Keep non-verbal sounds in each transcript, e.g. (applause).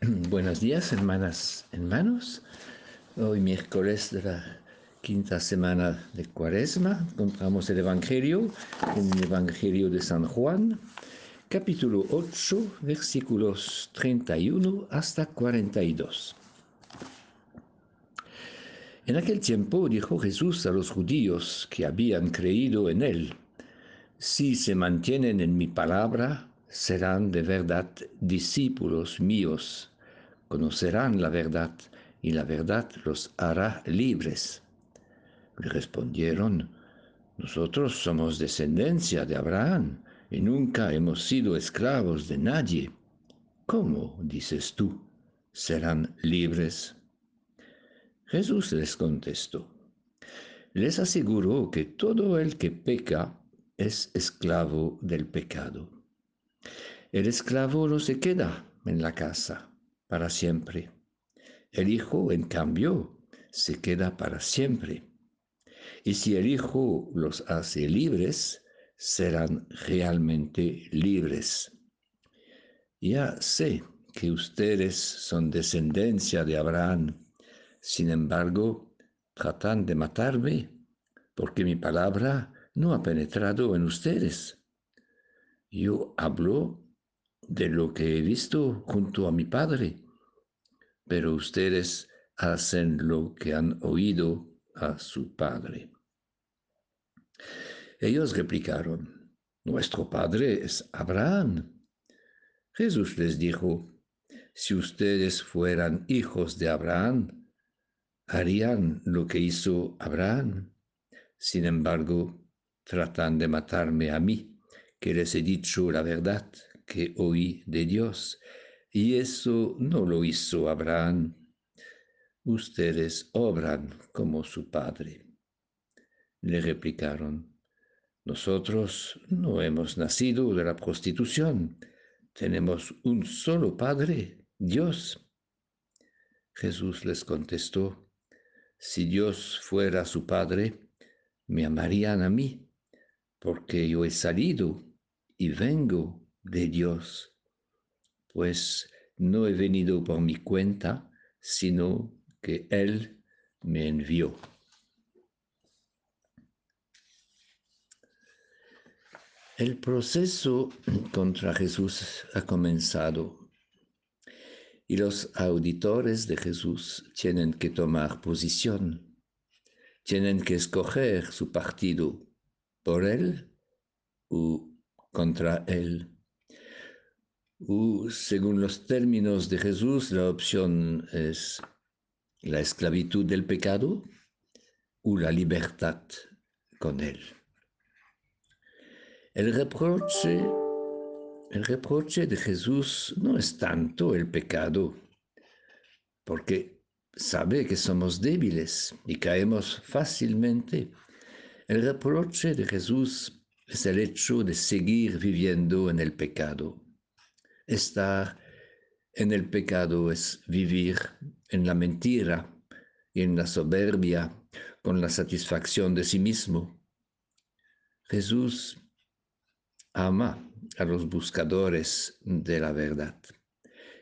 (clears throat) Buenos días, hermanas, hermanos. Hoy miércoles de la quinta semana de Cuaresma encontramos el Evangelio el Evangelio de San Juan, capítulo 8, versículos 31 hasta 42. En aquel tiempo dijo Jesús a los judíos que habían creído en él, si se mantienen en mi palabra, serán de verdad discípulos míos, conocerán la verdad y la verdad los hará libres. Le respondieron, nosotros somos descendencia de Abraham y nunca hemos sido esclavos de nadie. ¿Cómo, dices tú, serán libres? Jesús les contestó, les aseguro que todo el que peca es esclavo del pecado. El esclavo no se queda en la casa para siempre. El hijo, en cambio, se queda para siempre. Y si el hijo los hace libres, serán realmente libres. Ya sé que ustedes son descendencia de Abraham, sin embargo, tratan de matarme, porque mi palabra no ha penetrado en ustedes. Yo hablo de lo que he visto junto a mi Padre, pero ustedes hacen lo que han oído a su Padre. Ellos replicaron, Nuestro Padre es Abraham. Jesús les dijo, Si ustedes fueran hijos de Abraham, harían lo que hizo Abraham. Sin embargo, tratan de matarme a mí, que les he dicho la verdad que oí de Dios, y eso no lo hizo Abraham. Ustedes obran como su padre. Le replicaron, nosotros no hemos nacido de la prostitución, tenemos un solo Padre, Dios. Jesús les contestó, si Dios fuera su Padre, me amarían a mí, porque yo he salido y vengo de Dios, pues no he venido por mi cuenta, sino que Él me envió. El proceso contra Jesús ha comenzado y los auditores de Jesús tienen que tomar posición, tienen que escoger su partido por Él o contra Él o según los términos de Jesús, la opción es la esclavitud del pecado o la libertad con él. El reproche, el reproche de Jesús no es tanto el pecado, porque sabe que somos débiles y caemos fácilmente. El reproche de Jesús es el hecho de seguir viviendo en el pecado Estar en el pecado es vivir en la mentira y en la soberbia con la satisfacción de sí mismo. Jesús ama a los buscadores de la verdad.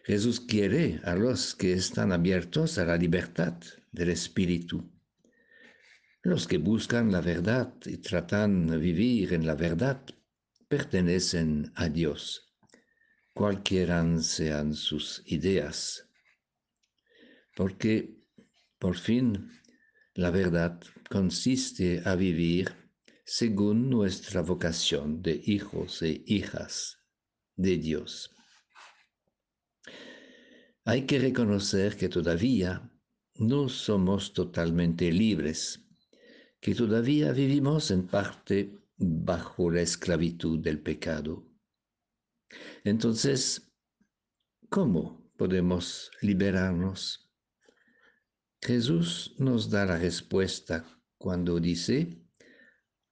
Jesús quiere a los que están abiertos a la libertad del Espíritu. Los que buscan la verdad y tratan de vivir en la verdad pertenecen a Dios. Cualquiera sean sus ideas, porque por fin la verdad consiste a vivir según nuestra vocación de hijos e hijas de Dios. Hay que reconocer que todavía no somos totalmente libres, que todavía vivimos en parte bajo la esclavitud del pecado entonces, ¿cómo podemos liberarnos? Jesús nos da la respuesta cuando dice,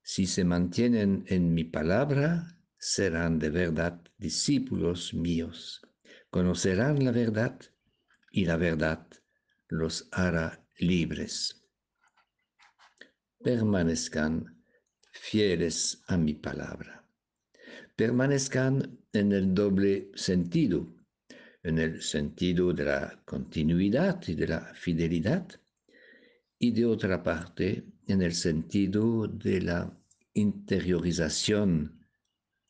si se mantienen en mi palabra, serán de verdad discípulos míos, conocerán la verdad y la verdad los hará libres. Permanezcan fieles a mi palabra permanezcan en el doble sentido. en el sentido de la continuidad y de la fidelidad, y de otra parte en el sentido de la interiorización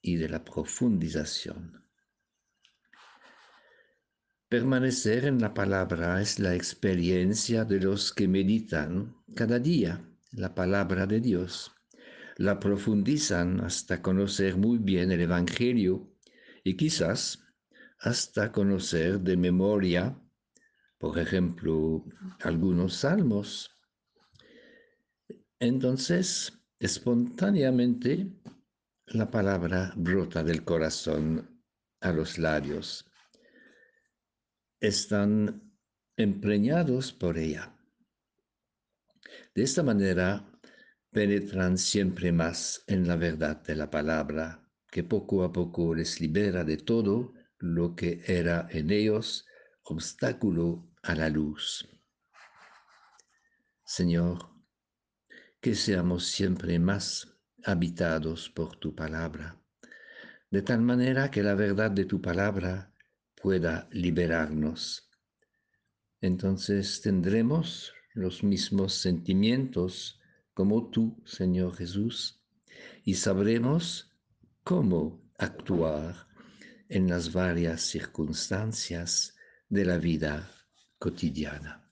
y de la profundización. Permanecer en la palabra es la experiencia de los que meditan cada día la palabra de Dios, la profundizan hasta conocer muy bien el Evangelio y quizás hasta conocer de memoria, por ejemplo, algunos salmos. Entonces, espontáneamente, la palabra brota del corazón a los labios. Están empreñados por ella. De esta manera, penetran siempre más en la verdad de la palabra, que poco a poco les libera de todo lo que era en ellos obstáculo a la luz. Señor, que seamos siempre más habitados por tu palabra, de tal manera que la verdad de tu palabra pueda liberarnos. Entonces tendremos los mismos sentimientos como tú, Señor Jesús, y sabremos cómo actuar en las varias circunstancias de la vida cotidiana.